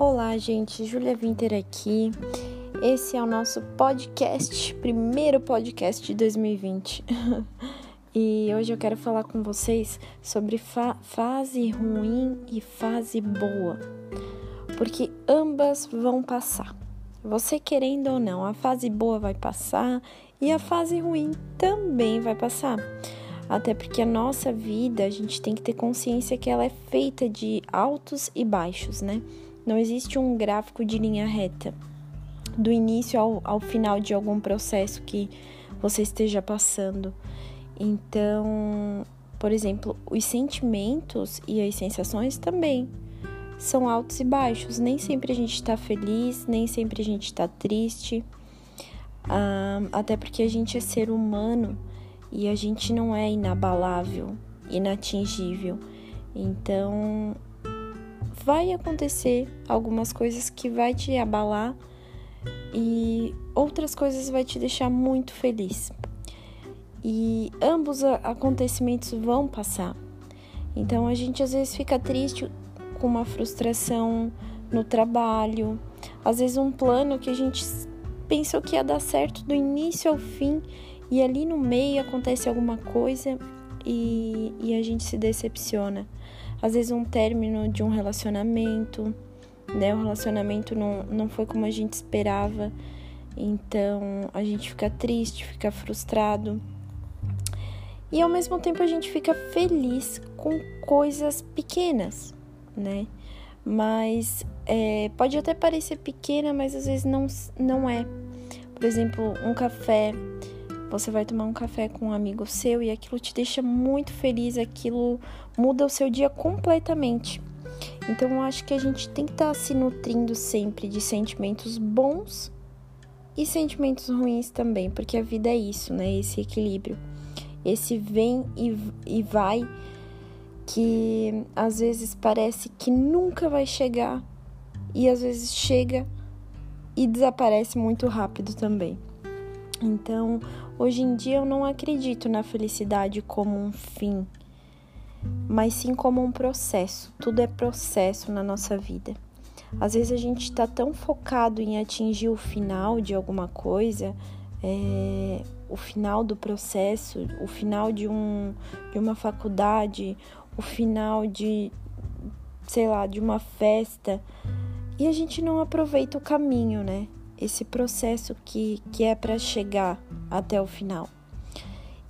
Olá, gente, Júlia Winter aqui. Esse é o nosso podcast, primeiro podcast de 2020. e hoje eu quero falar com vocês sobre fa fase ruim e fase boa, porque ambas vão passar. Você querendo ou não, a fase boa vai passar e a fase ruim também vai passar. Até porque a nossa vida, a gente tem que ter consciência que ela é feita de altos e baixos, né? Não existe um gráfico de linha reta do início ao, ao final de algum processo que você esteja passando. Então, por exemplo, os sentimentos e as sensações também são altos e baixos. Nem sempre a gente está feliz, nem sempre a gente está triste. Até porque a gente é ser humano e a gente não é inabalável, inatingível. Então, vai acontecer algumas coisas que vai te abalar e outras coisas vai te deixar muito feliz. E ambos acontecimentos vão passar. Então a gente às vezes fica triste com uma frustração no trabalho, às vezes um plano que a gente pensou que ia dar certo do início ao fim e ali no meio acontece alguma coisa e, e a gente se decepciona às vezes um término de um relacionamento, né? O relacionamento não, não foi como a gente esperava, então a gente fica triste, fica frustrado. E ao mesmo tempo a gente fica feliz com coisas pequenas, né? Mas é, pode até parecer pequena, mas às vezes não, não é. Por exemplo, um café você vai tomar um café com um amigo seu e aquilo te deixa muito feliz, aquilo muda o seu dia completamente. Então eu acho que a gente tem que estar tá se nutrindo sempre de sentimentos bons e sentimentos ruins também, porque a vida é isso, né? Esse equilíbrio, esse vem e, e vai que às vezes parece que nunca vai chegar e às vezes chega e desaparece muito rápido também. Então, hoje em dia eu não acredito na felicidade como um fim, mas sim como um processo. Tudo é processo na nossa vida. Às vezes a gente está tão focado em atingir o final de alguma coisa, é, o final do processo, o final de, um, de uma faculdade, o final de, sei lá, de uma festa, e a gente não aproveita o caminho, né? Esse processo que, que é para chegar até o final.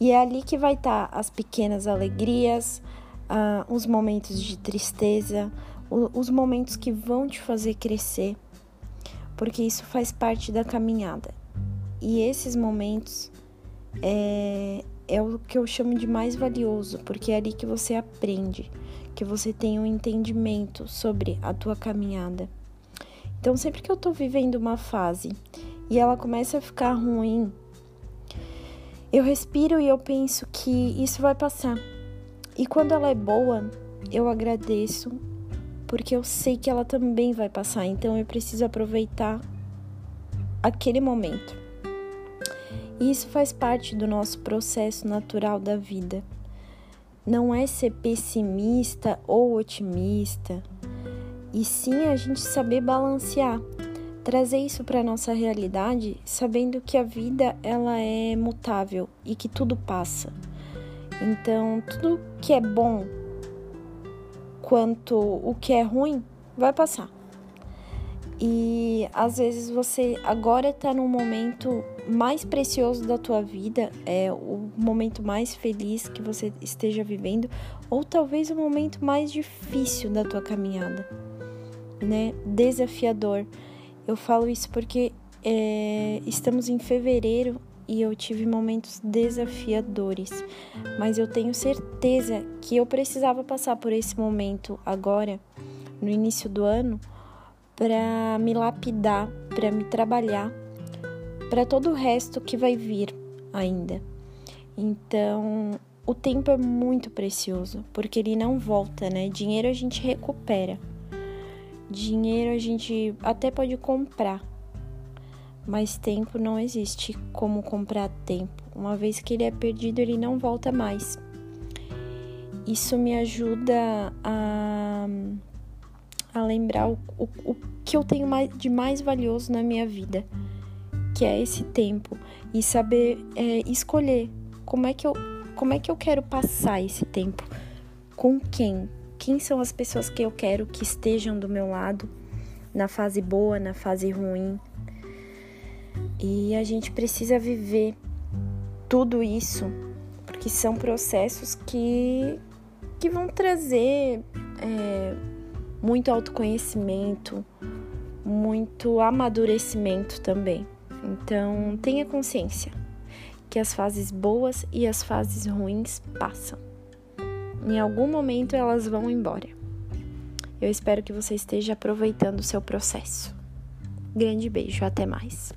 E é ali que vai estar tá as pequenas alegrias, uh, os momentos de tristeza, o, os momentos que vão te fazer crescer, porque isso faz parte da caminhada. E esses momentos é, é o que eu chamo de mais valioso, porque é ali que você aprende, que você tem um entendimento sobre a tua caminhada. Então, sempre que eu tô vivendo uma fase e ela começa a ficar ruim, eu respiro e eu penso que isso vai passar. E quando ela é boa, eu agradeço, porque eu sei que ela também vai passar. Então, eu preciso aproveitar aquele momento. E isso faz parte do nosso processo natural da vida. Não é ser pessimista ou otimista e sim a gente saber balancear, trazer isso para nossa realidade, sabendo que a vida ela é mutável e que tudo passa. Então, tudo que é bom quanto o que é ruim vai passar. E às vezes você agora está no momento mais precioso da tua vida, é o momento mais feliz que você esteja vivendo, ou talvez o momento mais difícil da tua caminhada né, desafiador. Eu falo isso porque é, estamos em fevereiro e eu tive momentos desafiadores, mas eu tenho certeza que eu precisava passar por esse momento agora, no início do ano, para me lapidar, para me trabalhar, para todo o resto que vai vir ainda. Então, o tempo é muito precioso, porque ele não volta, né? Dinheiro a gente recupera. Dinheiro a gente até pode comprar, mas tempo não existe como comprar tempo. Uma vez que ele é perdido, ele não volta mais. Isso me ajuda a, a lembrar o, o, o que eu tenho mais, de mais valioso na minha vida, que é esse tempo, e saber é, escolher como é que eu como é que eu quero passar esse tempo, com quem, quem são as pessoas que eu quero que estejam do meu lado na fase boa, na fase ruim. E a gente precisa viver tudo isso, porque são processos que, que vão trazer é, muito autoconhecimento, muito amadurecimento também. Então, tenha consciência que as fases boas e as fases ruins passam. Em algum momento elas vão embora. Eu espero que você esteja aproveitando o seu processo. Grande beijo, até mais.